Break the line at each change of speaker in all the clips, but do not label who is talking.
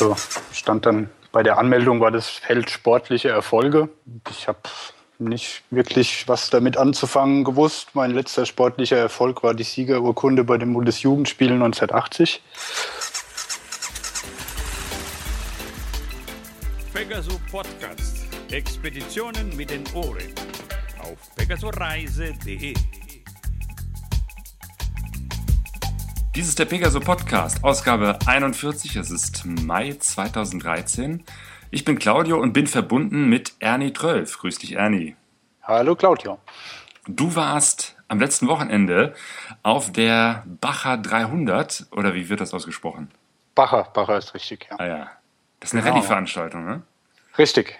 So, stand dann bei der Anmeldung war das Feld sportliche Erfolge. Ich habe nicht wirklich was damit anzufangen gewusst. Mein letzter sportlicher Erfolg war die Siegerurkunde bei den Bundesjugendspielen 1980.
Pegasus Podcast. Expeditionen mit den Ohren. Auf pegasoreise.de.
Dies ist der Pegaso Podcast, Ausgabe 41. Es ist Mai 2013. Ich bin Claudio und bin verbunden mit Ernie Trölf. Grüß dich, Ernie.
Hallo, Claudio.
Du warst am letzten Wochenende auf der Bacher 300, oder wie wird das ausgesprochen?
Bacher, Bacher ist richtig, ja.
Ah ja. Das ist eine
Genau.
Rallye-Veranstaltung, ne?
Richtig.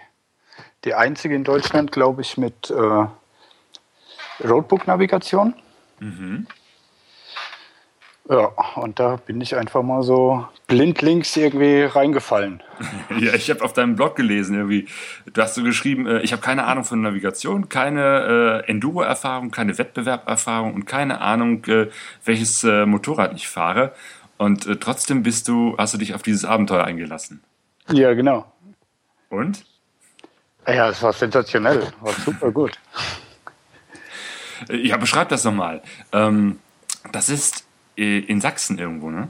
Die einzige in Deutschland, glaube ich, mit äh, Roadbook-Navigation. Ja, und da bin ich einfach mal so blindlings irgendwie reingefallen.
Ja, ich habe auf deinem Blog gelesen, irgendwie, du hast so geschrieben, äh, ich habe keine Ahnung von Navigation, keine äh, Enduro-Erfahrung, keine Wettbewerberfahrung und keine Ahnung, äh, welches äh, Motorrad ich fahre. Und äh, trotzdem bist du, hast du dich auf dieses Abenteuer eingelassen.
Ja, genau.
Und?
Ja, es war sensationell. War super gut.
Äh, Ja, beschreib das nochmal. Ähm, das ist in Sachsen irgendwo, ne?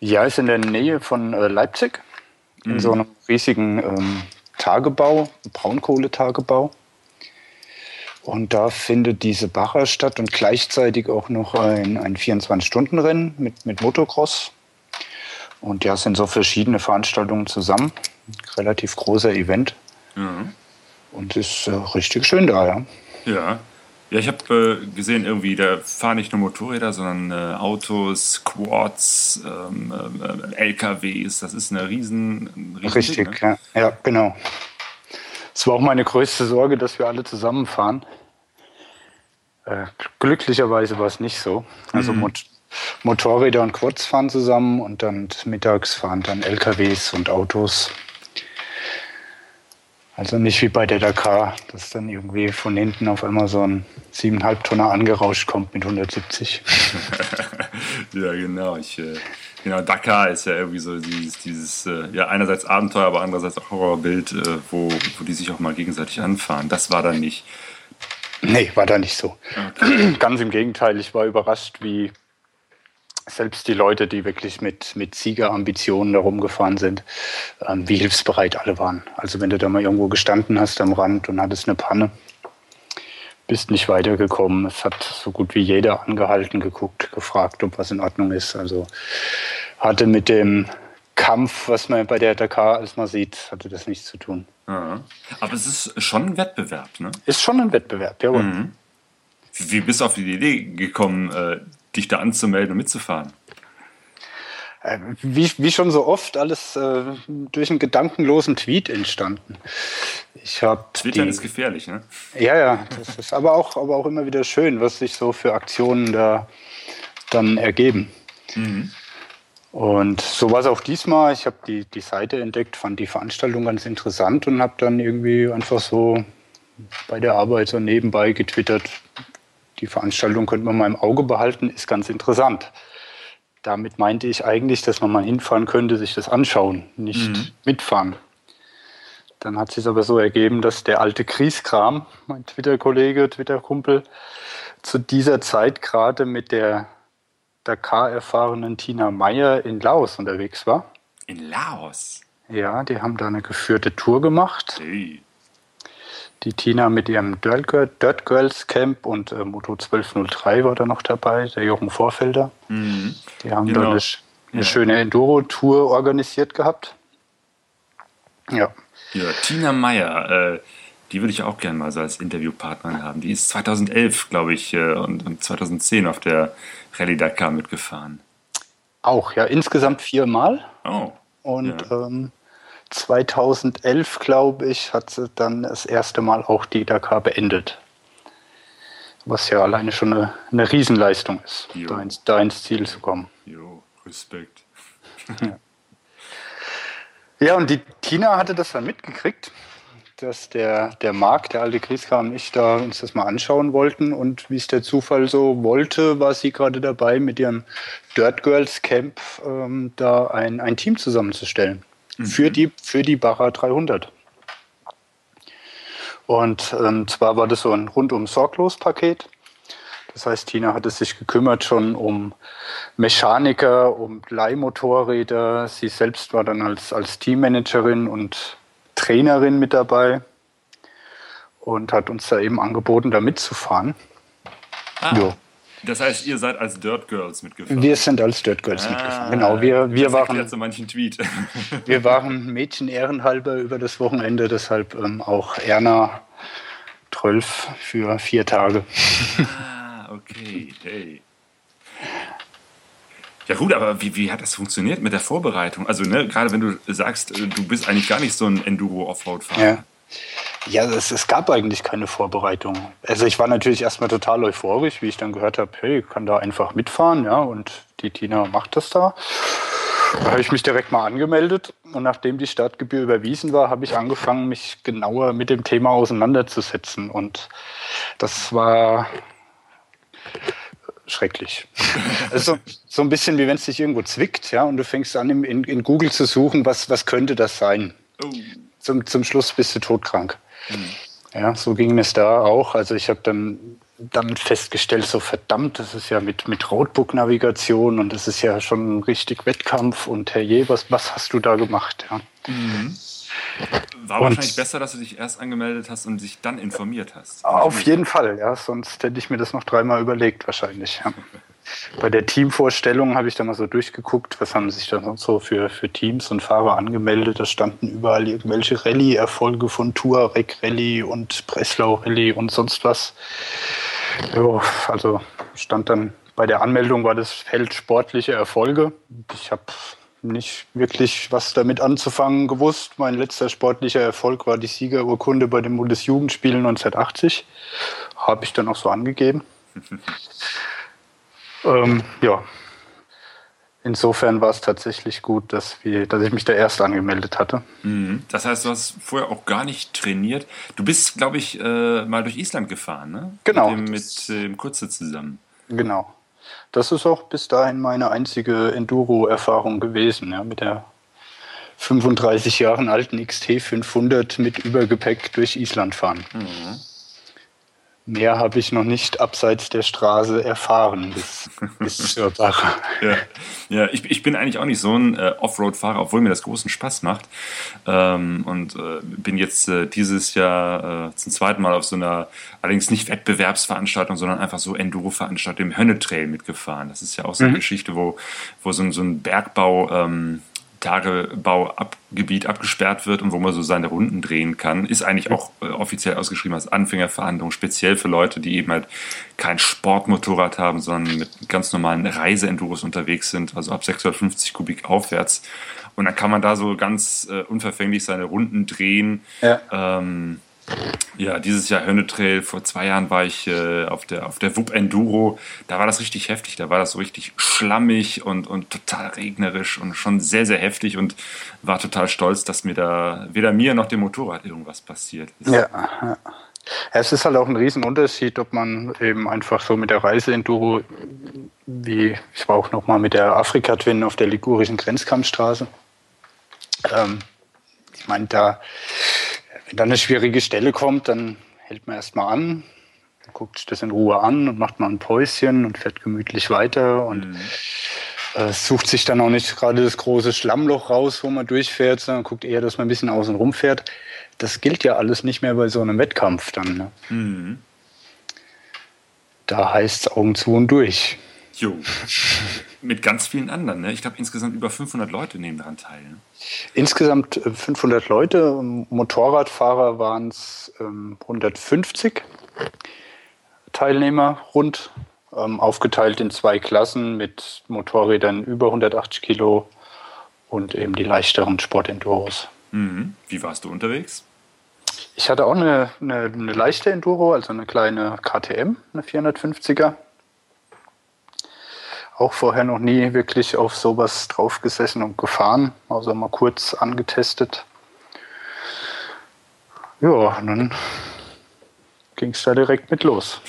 Ja, ist in der Nähe von äh, Leipzig. In so einem riesigen ähm, Tagebau, Braunkohletagebau. Und da findet diese Bacher statt und gleichzeitig auch noch ein, ein 24-Stunden-Rennen mit, mit Motocross. Und ja, es sind so verschiedene Veranstaltungen zusammen. Relativ großer Event.
Ja.
Und ist äh, richtig schön da, ja.
Ja. Ja, ich habe äh, gesehen, irgendwie, da fahren nicht nur Motorräder, sondern äh, Autos, Quads, ähm, äh, LKWs. Das ist eine riesen, riesen
Richtig,
Ding, ne?
ja. ja, genau. Es war auch meine größte Sorge, dass wir alle zusammenfahren. Äh, glücklicherweise war es nicht so. Also Mot Motorräder und Quads fahren zusammen und dann mittags fahren dann LKWs und Autos. Also nicht wie bei der Dakar, dass dann irgendwie von hinten auf einmal so ein 7,5 Tonner angerauscht kommt mit 170.
Ja, genau. Ich, äh, genau, Dakar ist ja irgendwie so dieses, dieses äh, ja, einerseits Abenteuer, aber andererseits auch Horrorbild, äh, wo, wo die sich auch mal gegenseitig anfahren. Das war dann nicht.
Nee, war da nicht so. Ganz im Gegenteil, ich war überrascht, wie selbst die Leute, die wirklich mit, mit Siegerambitionen da rumgefahren sind, ähm, wie hilfsbereit alle waren. Also wenn du da mal irgendwo gestanden hast am Rand und hattest eine Panne, bist nicht weitergekommen. Es hat so gut wie jeder angehalten, geguckt, gefragt, ob was in Ordnung ist. Also hatte mit dem Kampf, was man bei der Dakar als man sieht, hatte das nichts zu tun.
Ja. Aber es ist schon ein Wettbewerb, ne?
Ist schon ein Wettbewerb, jawohl.
Wie wie bist du auf die Idee gekommen, äh, dich da anzumelden und mitzufahren?
Äh, Wie, wie schon so oft alles äh, durch einen gedankenlosen Tweet entstanden. Ich habe
Twittern ist gefährlich, ne?
ja ja, das ist aber auch aber auch immer wieder schön, was sich so für Aktionen da dann ergeben. Und so war es auch diesmal. Ich habe die, die Seite entdeckt, fand die Veranstaltung ganz interessant und habe dann irgendwie einfach so bei der Arbeit so nebenbei getwittert. Die Veranstaltung könnte man mal im Auge behalten, ist ganz interessant. Damit meinte ich eigentlich, dass man mal hinfahren könnte, sich das anschauen, nicht mitfahren. Dann hat sich aber so ergeben, dass der alte Krieskram, mein Twitter-Kollege, Twitter-Kumpel, zu dieser Zeit gerade mit der Dakar-erfahrenen Tina Meyer in Laos unterwegs war.
In Laos.
Ja, die haben da eine geführte Tour gemacht.
Hey.
Die Tina mit ihrem Dirt, Girl, Dirt Girls Camp und äh, Moto 1203 war da noch dabei, der Jochen Vorfelder. Die haben
Genau.
da eine, eine
Ja.
schöne Enduro-Tour organisiert gehabt. Ja,
Ja, Tina Meyer, äh, die würde ich auch gerne mal so als Interviewpartnerin haben. Die ist 2011, glaube ich, äh, und, und 2010 auf der Rallye Dakar mitgefahren.
auch, ja, insgesamt viermal.
Oh.
Und
Ja.
ähm, 2011, glaube ich, hat sie dann das erste Mal auch die Dakar beendet. Was ja alleine schon eine, eine Riesenleistung ist,
Jo.
da ins, da ins Ziel zu kommen.
Jo, Respekt.
Ja, und die Tina hatte das dann mitgekriegt, dass der, der Marc, der alte Kriegskram und ich da uns das mal anschauen wollten. Und wie es der Zufall so wollte, war sie gerade dabei, mit ihrem Dirt Girls Camp ähm, da ein, ein Team zusammenzustellen. Mhm. für, die, für die Barra 300. Und ähm, zwar war das so ein rundum sorglos Paket. Das heißt, Tina hatte sich gekümmert schon um Mechaniker, um Leihmotorräder. Sie selbst war dann als, als Teammanagerin und Trainerin mit dabei und hat uns da eben angeboten, da mitzufahren.
Ah, jo. Das heißt, ihr seid als Dirt Girls mitgefahren?
Wir sind als Dirt Girls ah, mitgefahren, genau. Wir, wir waren,
so manchen Tweet.
wir waren Mädchen ehrenhalber über das Wochenende, deshalb ähm, auch Erna 12 für vier Tage.
Ah, okay, hey. Ja gut, aber wie, wie hat das funktioniert mit der Vorbereitung? Also ne, gerade wenn du sagst, äh, du bist eigentlich gar nicht so ein Enduro-Offroad-Fahrer.
Ja. Ja, es, es, gab eigentlich keine Vorbereitung. Also ich war natürlich erstmal total euphorisch, wie ich dann gehört habe, hey, ich kann da einfach mitfahren, ja, und die Tina macht das da. Da habe ich mich direkt mal angemeldet und nachdem die Startgebühr überwiesen war, habe ich angefangen, mich genauer mit dem Thema auseinanderzusetzen. Und das war schrecklich. Also so ein bisschen wie wenn es dich irgendwo zwickt, ja, und du fängst an, in, in Google zu suchen, was, was könnte das sein. Zum, zum Schluss bist du todkrank. Mhm. Ja, so ging es da auch. Also ich habe dann, dann festgestellt, so verdammt, das ist ja mit, mit Roadbook-Navigation und das ist ja schon richtig Wettkampf und herrje, was, was hast du da gemacht? Ja. Mhm.
War und wahrscheinlich besser, dass du dich erst angemeldet hast und dich dann informiert hast.
Auf jeden Fall, ja. Sonst hätte ich mir das noch dreimal überlegt, wahrscheinlich. Ja. Bei der Teamvorstellung habe ich da mal so durchgeguckt, was haben sich da sonst so für, für Teams und Fahrer angemeldet. Da standen überall irgendwelche Rallye-Erfolge von Touareg Rallye und Breslau Rallye und sonst was. Jo, also stand dann bei der Anmeldung war das Feld sportliche Erfolge. Ich habe nicht wirklich was damit anzufangen gewusst. Mein letzter sportlicher Erfolg war die Siegerurkunde bei den Bundesjugendspielen 1980. Habe ich dann auch so angegeben. Ähm, ja. Insofern war es tatsächlich gut, dass, wir, dass ich mich da erst angemeldet hatte.
Mhm. Das heißt, du hast vorher auch gar nicht trainiert. Du bist, glaube ich, äh, mal durch Island gefahren, ne?
Genau.
Mit dem, mit Kurze zusammen.
Genau. Das ist auch bis dahin meine einzige Enduro-Erfahrung gewesen, ja, mit der 35 Jahren alten XT 500 mit Übergepäck durch Island fahren. Mhm. Mehr habe ich noch nicht abseits der Straße erfahren bis, bis zur Sache.
ja, ja ich, ich bin eigentlich auch nicht so ein äh, Offroad-Fahrer, obwohl mir das großen Spaß macht. Ähm, und äh, bin jetzt äh, dieses Jahr äh, zum zweiten Mal auf so einer, allerdings nicht Wettbewerbsveranstaltung, sondern einfach so Enduro-Veranstaltung im Hönnetrail mitgefahren. Das ist ja auch so eine mhm. Geschichte, wo, wo so, so ein Bergbau. Ähm, Tagebaugebiet abgesperrt wird und wo man so seine Runden drehen kann, ist eigentlich auch äh, offiziell ausgeschrieben als Anfängerverhandlung, speziell für Leute, die eben halt kein Sportmotorrad haben, sondern mit ganz normalen Reiseenduros unterwegs sind, also ab 650 Kubik aufwärts. Und dann kann man da so ganz äh, unverfänglich seine Runden drehen. Ja. Ähm, ja, dieses Jahr Hönnetrail. Vor zwei Jahren war ich äh, auf der, auf der WUP Enduro. Da war das richtig heftig. Da war das so richtig schlammig und, und total regnerisch und schon sehr, sehr heftig und war total stolz, dass mir da weder mir noch dem Motorrad irgendwas passiert ist.
Ja, ja. Es ist halt auch ein Riesenunterschied, ob man eben einfach so mit der Reise-Enduro, wie ich war auch noch mal mit der Afrika-Twin auf der ligurischen Grenzkampfstraße. Ähm, ich meine, da wenn dann eine schwierige Stelle kommt, dann hält man erstmal an, guckt sich das in Ruhe an und macht mal ein Päuschen und fährt gemütlich weiter und mhm. äh, sucht sich dann auch nicht gerade das große Schlammloch raus, wo man durchfährt, sondern guckt eher, dass man ein bisschen außen rum fährt. Das gilt ja alles nicht mehr bei so einem Wettkampf dann. Ne? Mhm. Da heißt es Augen zu und durch.
Jo. Mit ganz vielen anderen. Ne? Ich glaube, insgesamt über 500 Leute nehmen daran teil. Ne?
Insgesamt 500 äh, Leute. Motorradfahrer waren es ähm, 150 Teilnehmer rund. Ähm, aufgeteilt in zwei Klassen mit Motorrädern über 180 Kilo und eben die leichteren Sportenduros.
Mhm. Wie warst du unterwegs?
Ich hatte auch eine, eine, eine leichte Enduro, also eine kleine KTM, eine 450er auch vorher noch nie wirklich auf sowas draufgesessen und gefahren, also mal kurz angetestet. Ja, dann ging es da direkt mit los.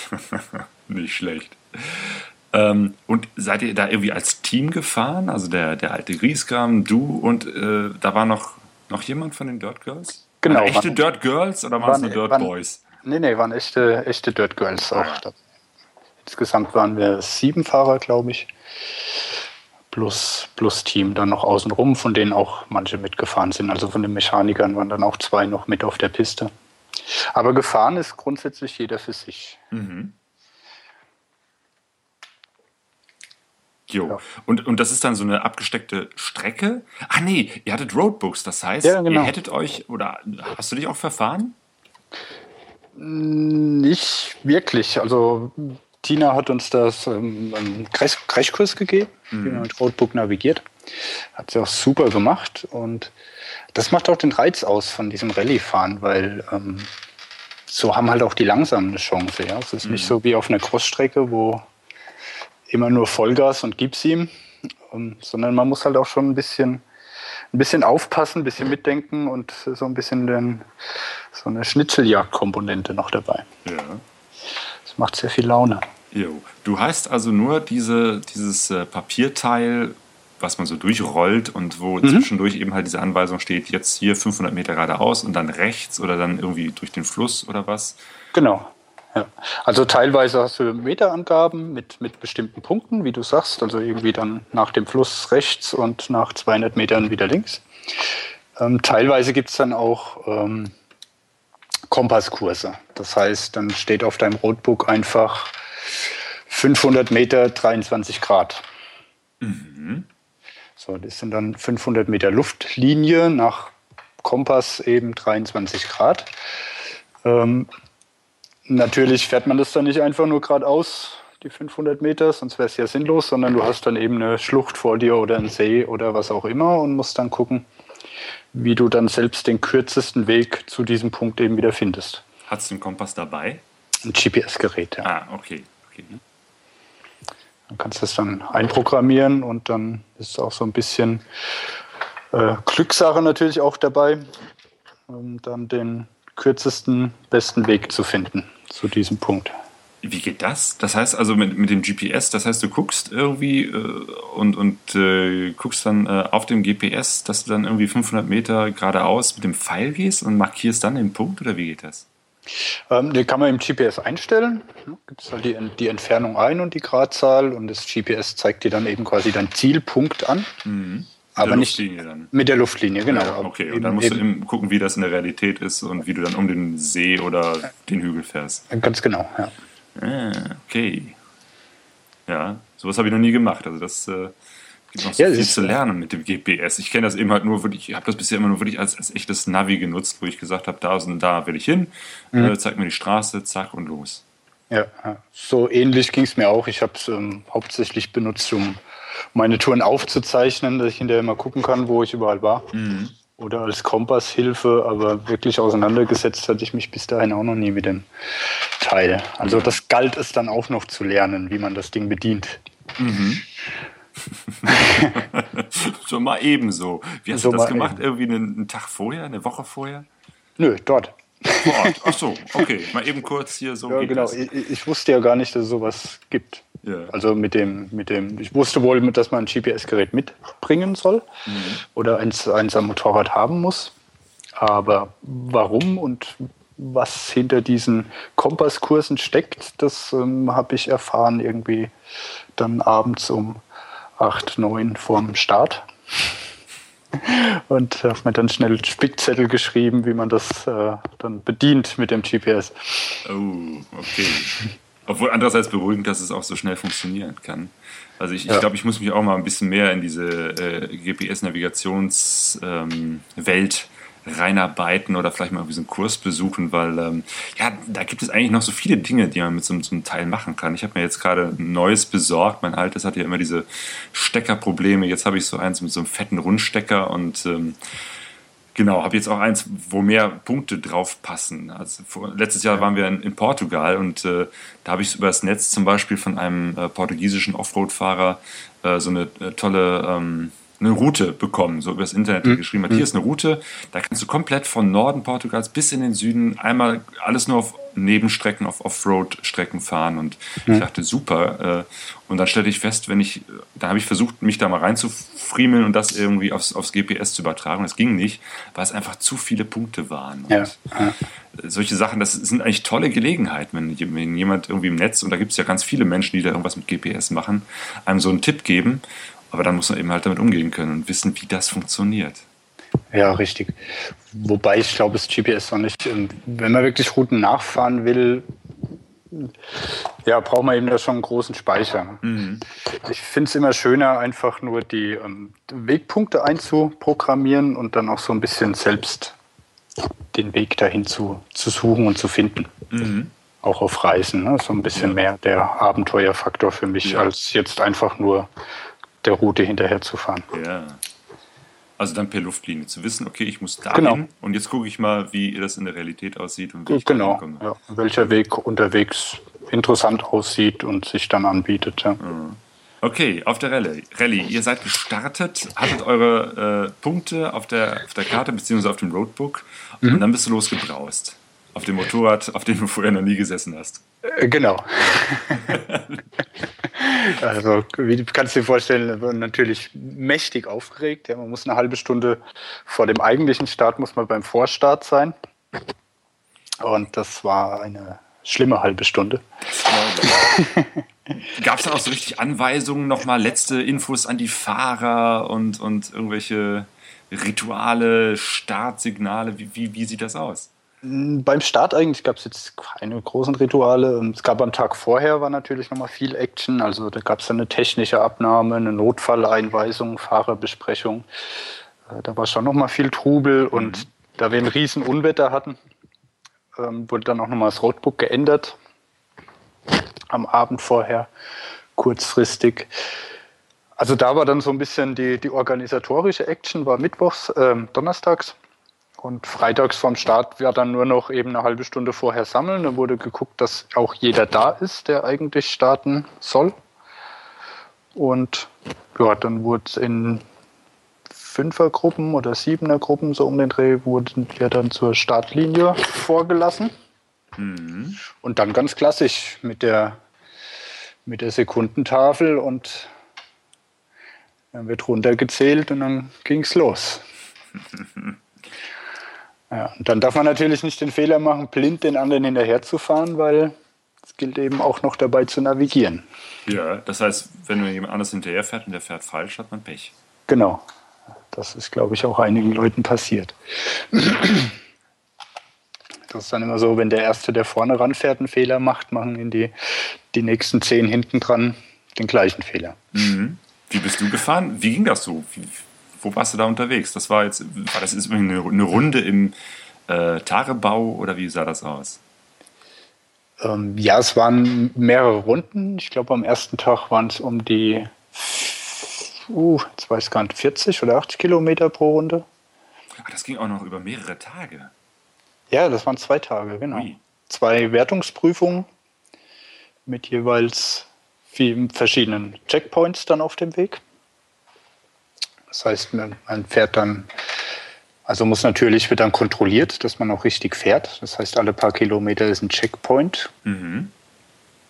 Nicht schlecht. Ähm, und seid ihr da irgendwie als Team gefahren? Also der, der alte Grieskram, du und äh, da war noch, noch jemand von den Dirt Girls?
Genau.
Waren echte
waren-
Dirt Girls oder waren es nur Dirt
waren-
Boys?
Nee, nee, waren echte, echte Dirt Girls
Ah,
auch dabei. Insgesamt waren wir sieben Fahrer, glaube ich. Plus, plus Team dann noch außenrum, von denen auch manche mitgefahren sind. Also von den Mechanikern waren dann auch zwei noch mit auf der Piste. Aber gefahren ist grundsätzlich jeder für sich.
Jo.
Ja.
Und, und das ist dann so eine abgesteckte Strecke? Ach nee, ihr hattet Roadbooks, das heißt,
Ja, genau.
ihr hättet euch, oder hast du dich auch verfahren?
Nicht wirklich. Also Tina hat uns das ähm, einen Crash- Crashkurs gegeben, wie man mit Roadbook navigiert. Hat sie auch super gemacht und das macht auch den Reiz aus von diesem Rallye-Fahren, weil ähm, so haben halt auch die Langsamen eine Chance. Ja? Es ist nicht so wie auf einer Crossstrecke, wo immer nur Vollgas und gib's ihm, ähm, sondern man muss halt auch schon ein bisschen, ein bisschen aufpassen, ein bisschen mitdenken und so ein bisschen den, so eine Schnitzeljagd-Komponente noch dabei.
Ja.
Das macht sehr viel Laune.
Jo. Du hast also nur diese, dieses äh, Papierteil, was man so durchrollt und wo
Mhm.
zwischendurch eben halt diese Anweisung steht, jetzt hier 500 Meter geradeaus und dann rechts oder dann irgendwie durch den Fluss oder was.
Genau. Ja. Also teilweise hast du Meterangaben mit, mit bestimmten Punkten, wie du sagst, also irgendwie dann nach dem Fluss rechts und nach 200 Metern wieder links. Ähm, teilweise gibt es dann auch ähm, Kompasskurse. Das heißt, dann steht auf deinem Roadbook einfach 500 Meter 23 Grad. So, das sind dann 500 Meter Luftlinie nach Kompass eben 23 Grad. Ähm, natürlich fährt man das dann nicht einfach nur geradeaus, die 500 Meter, sonst wäre es ja sinnlos, sondern du hast dann eben eine Schlucht vor dir oder einen See oder was auch immer und musst dann gucken, wie du dann selbst den kürzesten Weg zu diesem Punkt eben wieder findest.
Hast du einen Kompass dabei?
Ein GPS-Gerät, ja.
Ah, okay. okay.
Dann kannst du das dann einprogrammieren und dann ist auch so ein bisschen äh, Glückssache natürlich auch dabei, um dann den kürzesten, besten Weg zu finden zu diesem Punkt.
Wie geht das? Das heißt also mit, mit dem GPS, das heißt, du guckst irgendwie äh, und, und äh, guckst dann äh, auf dem GPS, dass du dann irgendwie 500 Meter geradeaus mit dem Pfeil gehst und markierst dann den Punkt oder wie geht das?
Ähm, den kann man im GPS einstellen. Gibt es halt die, die Entfernung ein und die Gradzahl und das GPS zeigt dir dann eben quasi deinen Zielpunkt an. Aber
der
nicht
Luftlinie dann.
mit der Luftlinie, genau.
Ja, okay, und
Eben-
dann musst du
eben
gucken, wie das in der Realität ist und wie du dann um den See oder den Hügel fährst.
Ganz genau, ja.
Ah, okay. Ja, sowas habe ich noch nie gemacht. Also das äh, gibt noch so
Ja,
viel
ist-
zu lernen mit dem GPS. Ich kenne das eben halt nur wirklich, ich habe das bisher immer nur wirklich als, als echtes Navi genutzt, wo ich gesagt habe, da und da will ich hin,
Mhm.
äh, zeig mir die Straße, zack und los.
Ja, so ähnlich ging es mir auch. Ich habe es ähm, hauptsächlich benutzt, um meine Touren aufzuzeichnen, dass ich hinterher mal gucken kann, wo ich überall war. Oder als Kompasshilfe, aber wirklich auseinandergesetzt hatte ich mich bis dahin auch noch nie mit dem Teil. Also das galt es dann auch noch zu lernen, wie man das Ding bedient.
so mal ebenso. Wie hast
So
du das gemacht?
eben.
Irgendwie einen, einen Tag vorher, eine Woche vorher?
Nö, dort.
Vor Ort. Ach so, okay. Mal eben kurz hier so.
Ja, genau. Ich, ich wusste ja gar nicht, dass es sowas gibt.
Ja.
Also mit dem, mit dem, ich wusste wohl, dass man ein GPS-Gerät mitbringen soll oder eins, eins am Motorrad haben muss. Aber warum und was hinter diesen Kompasskursen steckt, das ähm, habe ich erfahren irgendwie dann abends um 8, 9 vorm Start. Und habe mir dann schnell Spickzettel geschrieben, wie man das äh, dann bedient mit dem GPS.
Oh, okay. Obwohl andererseits beruhigend, dass es auch so schnell funktionieren kann. Also ich, ich
Ja.
glaube, ich muss mich auch mal ein bisschen mehr in diese äh, GPS-Navigationswelt ähm, Welt reinarbeiten oder vielleicht mal irgendwie so einen Kurs besuchen, weil ähm, ja, da gibt es eigentlich noch so viele Dinge, die man mit so, so einem Teil machen kann. Ich habe mir jetzt gerade ein neues besorgt. Mein altes hatte ja immer diese Steckerprobleme. Jetzt habe ich so eins mit so einem fetten Rundstecker und ähm, Genau, habe jetzt auch eins, wo mehr Punkte drauf passen. Also vor, letztes Jahr waren wir in, in Portugal und äh, da habe ich über das Netz zum Beispiel von einem äh, portugiesischen Offroad-Fahrer äh, so eine äh, tolle ähm, eine Route bekommen, so über das Internet der geschrieben hat. Hier ist eine Route, da kannst du komplett von Norden Portugals bis in den Süden einmal alles nur auf Nebenstrecken auf Offroad-Strecken fahren und mhm. ich dachte, super. Äh, und dann stellte ich fest, wenn ich, da habe ich versucht, mich da mal reinzufriemeln und das irgendwie aufs, aufs GPS zu übertragen. Das ging nicht, weil es einfach zu viele Punkte waren. Ja. ja. Solche Sachen, das sind eigentlich tolle Gelegenheiten, wenn, wenn jemand irgendwie im Netz, und da gibt es ja ganz viele Menschen, die da irgendwas mit GPS machen, einem so einen Tipp geben. Aber dann muss man eben halt damit umgehen können und wissen, wie das funktioniert.
Ja, richtig. Wobei ich glaube, das GPS noch nicht, wenn man wirklich Routen nachfahren will, ja, braucht man eben da schon einen großen Speicher. Mhm. Ich finde es immer schöner, einfach nur die ähm, Wegpunkte einzuprogrammieren und dann auch so ein bisschen selbst den Weg dahin zu, zu suchen und zu finden. Mhm. Auch auf Reisen. Ne? So ein bisschen ja. mehr der Abenteuerfaktor für mich, ja. als jetzt einfach nur der Route hinterher zu fahren.
Ja. Also dann per Luftlinie zu wissen, okay, ich muss da genau. und jetzt gucke ich mal, wie das in der Realität aussieht und wie ich
genau, ja. welcher Weg unterwegs interessant aussieht und sich dann anbietet. Ja. Mhm.
Okay, auf der Rallye. Rallye, ihr seid gestartet, hattet eure äh, Punkte auf der, auf der Karte bzw. auf dem Roadbook mhm. und dann bist du losgebraust. Auf dem Motorrad, auf dem du vorher noch nie gesessen hast.
Äh, genau. also, wie du kannst dir vorstellen, natürlich mächtig aufgeregt. Ja, man muss eine halbe Stunde vor dem eigentlichen Start, muss man beim Vorstart sein. Und das war eine schlimme halbe Stunde.
Gab es dann auch so richtig Anweisungen, nochmal letzte Infos an die Fahrer und, und irgendwelche Rituale, Startsignale? Wie, wie, wie sieht das aus?
Beim Start eigentlich gab es jetzt keine großen Rituale. Es gab am Tag vorher war natürlich nochmal viel Action. Also da gab es eine technische Abnahme, eine Notfalleinweisung, Fahrerbesprechung. Äh, da war schon nochmal viel Trubel und mhm. da wir ein riesen Unwetter hatten, ähm, wurde dann auch nochmal das Roadbook geändert. Am Abend vorher, kurzfristig. Also da war dann so ein bisschen die, die organisatorische Action, war mittwochs, äh, donnerstags und freitags vom Start war dann nur noch eben eine halbe Stunde vorher sammeln. Da wurde geguckt, dass auch jeder da ist, der eigentlich starten soll. Und ja, dann wurde es in Fünfergruppen oder Siebenergruppen so um den Dreh wurden wir dann zur Startlinie vorgelassen. Mhm. Und dann ganz klassisch mit der, mit der Sekundentafel und dann wird runtergezählt und dann ging es los. Ja, und dann darf man natürlich nicht den Fehler machen, blind den anderen hinterherzufahren, weil es gilt eben auch noch dabei zu navigieren.
Ja, das heißt, wenn nur jemand anders hinterherfährt und der fährt falsch, hat man Pech.
Genau. Das ist, glaube ich, auch einigen Leuten passiert. Das ist dann immer so, wenn der Erste, der vorne ranfährt, einen Fehler macht, machen in die, die nächsten zehn hinten dran den gleichen Fehler.
Mhm. Wie bist du gefahren? Wie ging das so? Wie, wo warst du da unterwegs? Das war jetzt, war das jetzt eine, eine Runde im äh, Tagebau oder wie sah das aus?
Ähm, ja, es waren mehrere Runden. Ich glaube, am ersten Tag waren es um die, uh, jetzt weiß ich gar nicht, 40 oder 80 Kilometer pro Runde.
Ach, das ging auch noch über mehrere Tage.
Ja, das waren zwei Tage, genau. Ui. Zwei Wertungsprüfungen mit jeweils vielen verschiedenen Checkpoints dann auf dem Weg. Das heißt, man fährt dann, also muss natürlich, wird dann kontrolliert, dass man auch richtig fährt. Das heißt, alle paar Kilometer ist ein Checkpoint.
Mhm.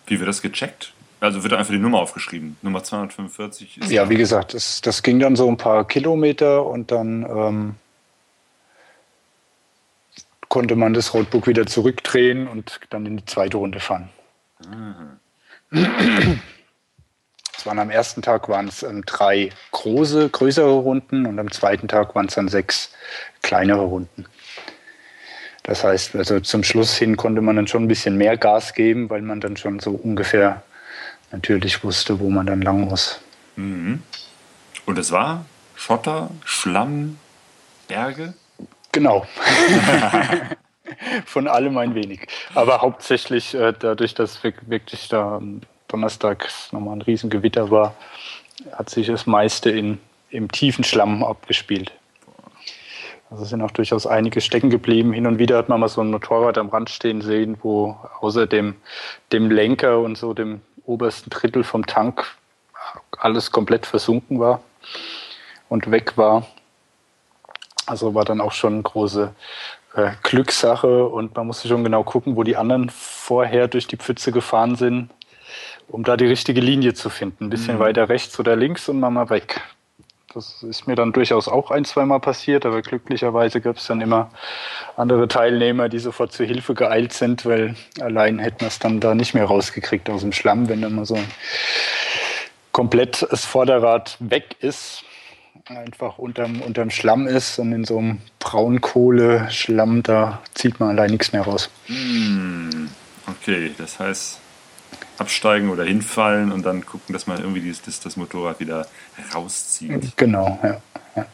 Wie wird das gecheckt? Also wird einfach die Nummer aufgeschrieben. Nummer 245
ist. Ja, wie gesagt, das, das ging dann so ein paar Kilometer und dann ähm, konnte man das Roadbook wieder zurückdrehen und dann in die zweite Runde fahren. Mhm. Es waren am ersten Tag waren es ähm, drei große, größere Runden und am zweiten Tag waren es dann sechs kleinere Runden. Das heißt, also zum Schluss hin konnte man dann schon ein bisschen mehr Gas geben, weil man dann schon so ungefähr natürlich wusste, wo man dann lang muss.
Mhm. Und es war Schotter, Schlamm, Berge?
Genau. Von allem ein wenig. Aber hauptsächlich äh, dadurch, dass wirklich da ähm, donnerstags nochmal ein Riesengewitter war, hat sich das meiste in, im tiefen Schlamm abgespielt. Also sind auch durchaus einige stecken geblieben. Hin und wieder hat man mal so ein Motorrad am Rand stehen sehen, wo außer dem, dem Lenker und so dem obersten Drittel vom Tank alles komplett versunken war und weg war. Also war dann auch schon eine große äh, Glückssache und man musste schon genau gucken, wo die anderen vorher durch die Pfütze gefahren sind, um da die richtige Linie zu finden. Ein bisschen mhm. weiter rechts oder links und mal weg. Das ist mir dann durchaus auch ein, zweimal passiert, aber glücklicherweise gab es dann immer andere Teilnehmer, die sofort zur Hilfe geeilt sind, weil allein hätten wir es dann da nicht mehr rausgekriegt aus dem Schlamm, wenn dann mal so komplett das Vorderrad weg ist einfach unterm, unterm Schlamm ist und in so einem Braunkohle-Schlamm, da zieht man allein nichts mehr raus.
Hm, okay, das heißt absteigen oder hinfallen und dann gucken, dass man irgendwie das, das Motorrad wieder rauszieht.
Genau, ja, ja.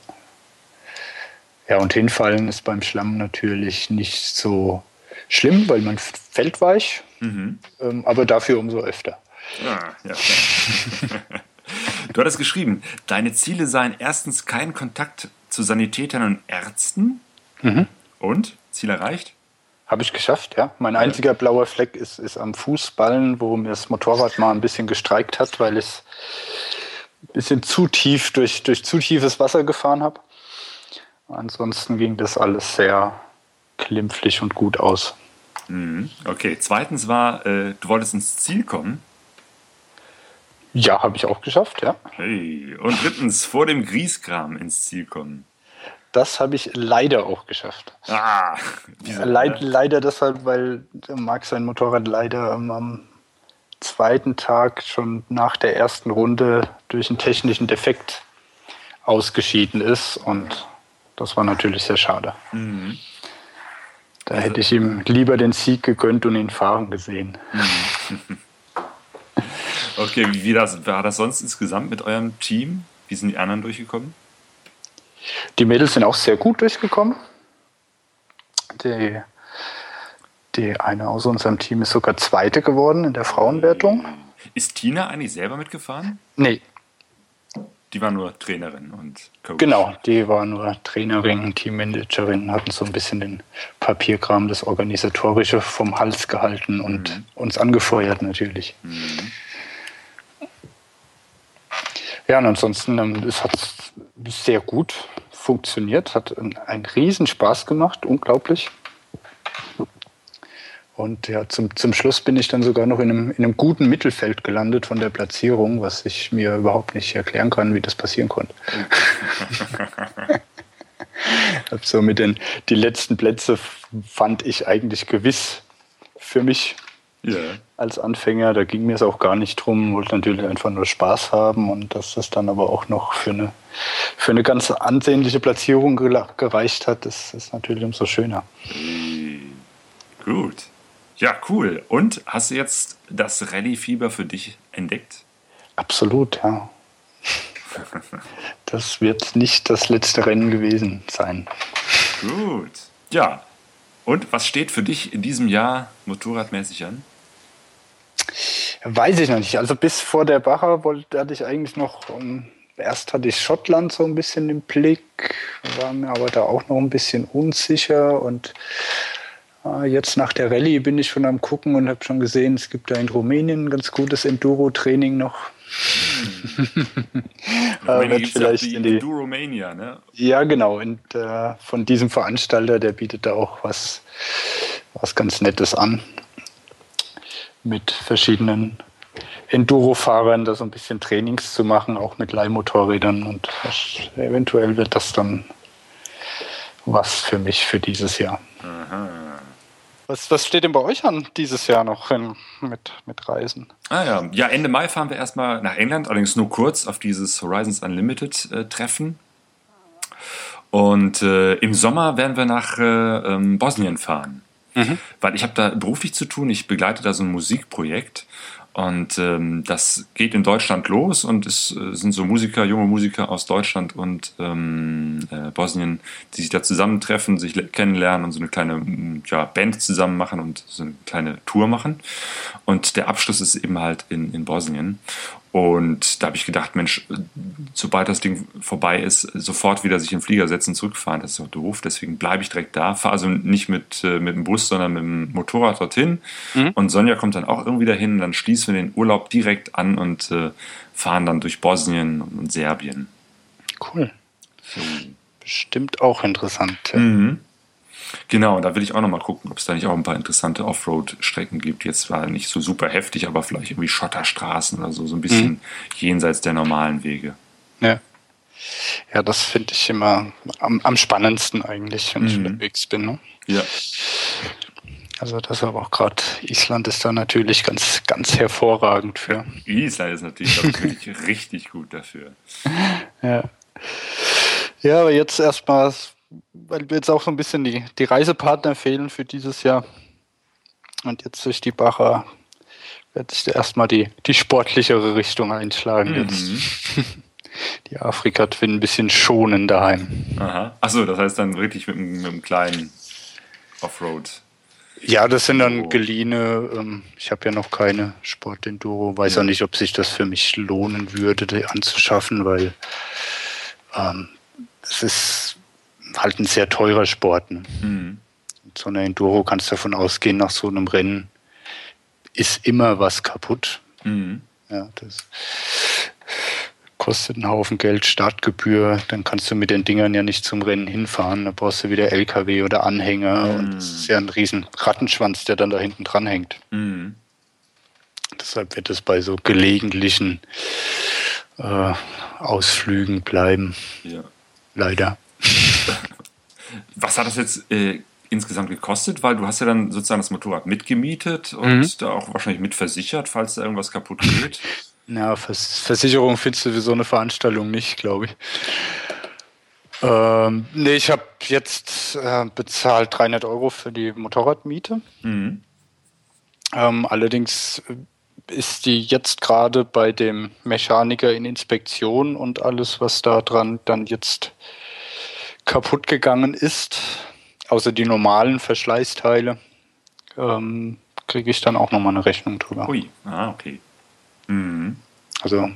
Ja, und hinfallen ist beim Schlamm natürlich nicht so schlimm, weil man fällt weich, mhm. ähm, aber dafür umso öfter. Ah, ja.
Du hattest geschrieben, deine Ziele seien erstens kein Kontakt zu Sanitätern und Ärzten. Mhm. Und? Ziel erreicht?
Habe ich geschafft, ja. Mein einziger blauer Fleck ist, ist am Fußballen, wo mir das Motorrad mal ein bisschen gestreikt hat, weil ich ein bisschen zu tief durch, durch zu tiefes Wasser gefahren habe. Ansonsten ging das alles sehr klimpflich und gut aus.
Mhm. Okay, zweitens war, äh, du wolltest ins Ziel kommen.
Ja, habe ich auch geschafft, ja.
Hey. Und drittens, vor dem Grieskram ins Ziel kommen.
Das habe ich leider auch geschafft. Ah, ja, leid, leider deshalb, weil Marc sein Motorrad leider am, zweiten Tag schon nach der ersten Runde durch einen technischen Defekt ausgeschieden ist. Und das war natürlich sehr schade. Mhm. Da also, hätte ich ihm lieber den Sieg gegönnt und ihn fahren gesehen. Mhm.
Okay, wie war das sonst insgesamt mit eurem Team? Wie sind die anderen durchgekommen?
Die Mädels sind auch sehr gut durchgekommen. Die, die eine aus unserem Team ist sogar Zweite geworden in der Frauenwertung.
Ist Tina eigentlich selber mitgefahren?
Nee.
Die war nur Trainerin und
Coach. Genau, die war nur Trainerin, Teammanagerin, hatten so ein bisschen den Papierkram, das Organisatorische vom Hals gehalten und mhm. uns angefeuert natürlich. Mhm. Ja, und ansonsten, ähm, es hat sehr gut funktioniert, hat einen riesen Spaß gemacht, unglaublich. Und ja, zum, zum Schluss bin ich dann sogar noch in einem, in einem guten Mittelfeld gelandet von der Platzierung, was ich mir überhaupt nicht erklären kann, wie das passieren konnte. so mit den die letzten Plätze fand ich eigentlich gewiss für mich yeah. als Anfänger. Da ging mir es auch gar nicht drum, wollte natürlich einfach nur Spaß haben und dass das dann aber auch noch für eine, für eine ganz ansehnliche Platzierung gereicht hat, das ist natürlich umso schöner.
Gut. Ja, cool. Und hast du jetzt das Rallye-Fieber für dich entdeckt?
Absolut, ja. Das wird nicht das letzte Rennen gewesen sein.
Gut. Ja. Und was steht für dich in diesem Jahr motorradmäßig an?
Weiß ich noch nicht. Also bis vor der Bacher wollte, hatte ich eigentlich noch, um, ähm, erst hatte ich Schottland so ein bisschen im Blick, war mir aber da auch noch ein bisschen unsicher und äh, jetzt nach der Rallye bin ich schon am gucken und habe schon gesehen, es gibt da in Rumänien ein ganz gutes Enduro-Training noch.
Hm. äh, vielleicht die in die Enduromania, ne?
Ja, genau. Und äh, von diesem Veranstalter, der bietet da auch was, was ganz Nettes an mit verschiedenen Enduro-Fahrern da so ein bisschen Trainings zu machen, auch mit Leihmotorrädern. Und eventuell wird das dann was für mich für dieses Jahr. Aha. Was, was steht denn bei euch an dieses Jahr noch in, mit, mit Reisen?
Ah ja. ja, Ende Mai fahren wir erstmal nach England, allerdings nur kurz auf dieses Horizons Unlimited äh, Treffen. Und äh, im Sommer werden wir nach äh, ähm, Bosnien fahren. Mhm. Weil ich habe da beruflich zu tun, ich begleite da so ein Musikprojekt und ähm, das geht in Deutschland los und es äh, sind so Musiker, junge Musiker aus Deutschland und ähm, äh, Bosnien, die sich da zusammentreffen, sich kennenlernen und so eine kleine ja, Band zusammen machen und so eine kleine Tour machen. Und der Abschluss ist eben halt in, in Bosnien. Und da habe ich gedacht, Mensch, sobald das Ding vorbei ist, sofort wieder sich in den Flieger setzen, zurückfahren, das ist doch doof. Deswegen bleibe ich direkt da, fahre also nicht mit, äh, mit dem Bus, sondern mit dem Motorrad dorthin. Mhm. Und Sonja kommt dann auch irgendwie dahin. Dann schließen wir den Urlaub direkt an und äh, fahren dann durch Bosnien und Serbien.
Cool. Bestimmt auch interessant. Mhm.
Genau, da will ich auch nochmal gucken, ob es da nicht auch ein paar interessante Offroad-Strecken gibt. Jetzt zwar nicht so super heftig, aber vielleicht irgendwie Schotterstraßen oder so, so ein bisschen mhm. jenseits der normalen Wege.
Ja. Ja, das finde ich immer am, am, spannendsten eigentlich, wenn mhm. ich unterwegs bin. Ne?
Ja.
Also das aber auch gerade Island ist da natürlich ganz, ganz hervorragend für.
Island ist natürlich wirklich richtig gut dafür.
Ja. Ja, aber jetzt erstmal, weil wir jetzt auch so ein bisschen die, die Reisepartner fehlen für dieses Jahr. Und jetzt durch die Bacher werde ich erstmal die, die sportlichere Richtung einschlagen. Mhm. Jetzt. Die Afrika-Twin ein bisschen schonen daheim.
Aha. Achso, das heißt dann wirklich mit, mit einem kleinen Offroad.
Ja, das sind dann geliehene. Ähm, ich habe ja noch keine Sport-Enduro. Weiß ja. auch nicht, ob sich das für mich lohnen würde, die anzuschaffen, weil ähm, es ist halt ein sehr teurer Sport. Ne? Mhm. So eine Enduro kannst du davon ausgehen, nach so einem Rennen ist immer was kaputt. Mhm. Ja, das kostet einen Haufen Geld, Startgebühr, dann kannst du mit den Dingern ja nicht zum Rennen hinfahren, da brauchst du wieder LKW oder Anhänger mhm. und das ist ja ein riesen Rattenschwanz, der dann da hinten dran hängt. Mhm. Deshalb wird es bei so gelegentlichen äh, Ausflügen bleiben.
Ja.
Leider.
Was hat das jetzt äh, insgesamt gekostet? Weil du hast ja dann sozusagen das Motorrad mitgemietet und mhm. da auch wahrscheinlich mitversichert, falls da irgendwas kaputt geht.
Ja, Vers Versicherung findest du für so eine Veranstaltung nicht, glaube ich. Ähm, nee, ich habe jetzt äh, bezahlt 300 Euro für die Motorradmiete. Mhm. Ähm, allerdings ist die jetzt gerade bei dem Mechaniker in Inspektion und alles, was da dran dann jetzt kaputt gegangen ist, außer die normalen Verschleißteile, ähm, kriege ich dann auch nochmal eine Rechnung drüber.
Ui, ah, okay. Mhm.
Also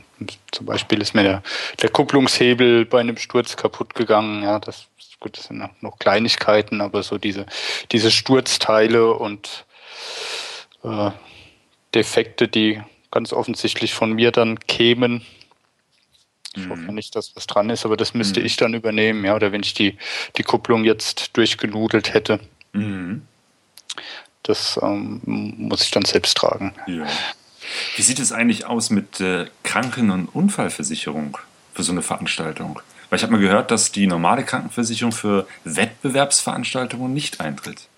zum Beispiel ist mir der, der Kupplungshebel bei einem Sturz kaputt gegangen. Ja, das, gut, das sind noch Kleinigkeiten, aber so diese, diese Sturzteile und äh, Defekte, die ganz offensichtlich von mir dann kämen. Ich hoffe mhm. nicht, dass was dran ist, aber das müsste mhm. ich dann übernehmen, ja. Oder wenn ich die, die Kupplung jetzt durchgenudelt hätte. Mhm. Das ähm, muss ich dann selbst tragen.
Ja. Wie sieht es eigentlich aus mit äh, Kranken- und Unfallversicherung für so eine Veranstaltung? Weil ich habe mal gehört, dass die normale Krankenversicherung für Wettbewerbsveranstaltungen nicht eintritt.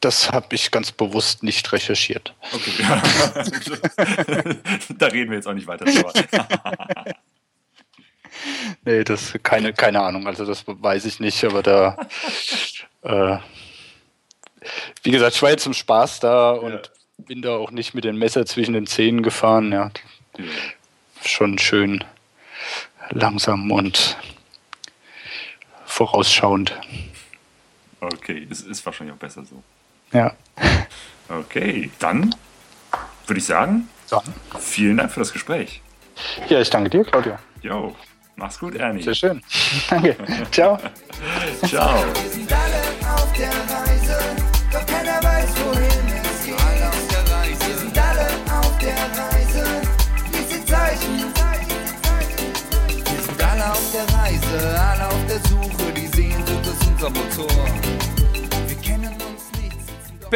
Das habe ich ganz bewusst nicht recherchiert.
Okay, da reden wir jetzt auch nicht weiter drüber.
nee, das keine, keine Ahnung, also das weiß ich nicht, aber da äh, wie gesagt, ich war jetzt zum Spaß da und ja bin da auch nicht mit dem Messer zwischen den Zähnen gefahren. Ja. ja. Schon schön langsam und vorausschauend.
Okay, es ist wahrscheinlich auch besser so.
Ja.
Okay, dann würde ich sagen, dann. vielen Dank für das Gespräch.
Ja, ich danke dir, Claudia.
Jo, mach's gut, Ernie.
Sehr schön. danke. Ciao.
Ciao.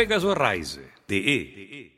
Motor. Wir kennen uns nicht.
Pegasoreise.de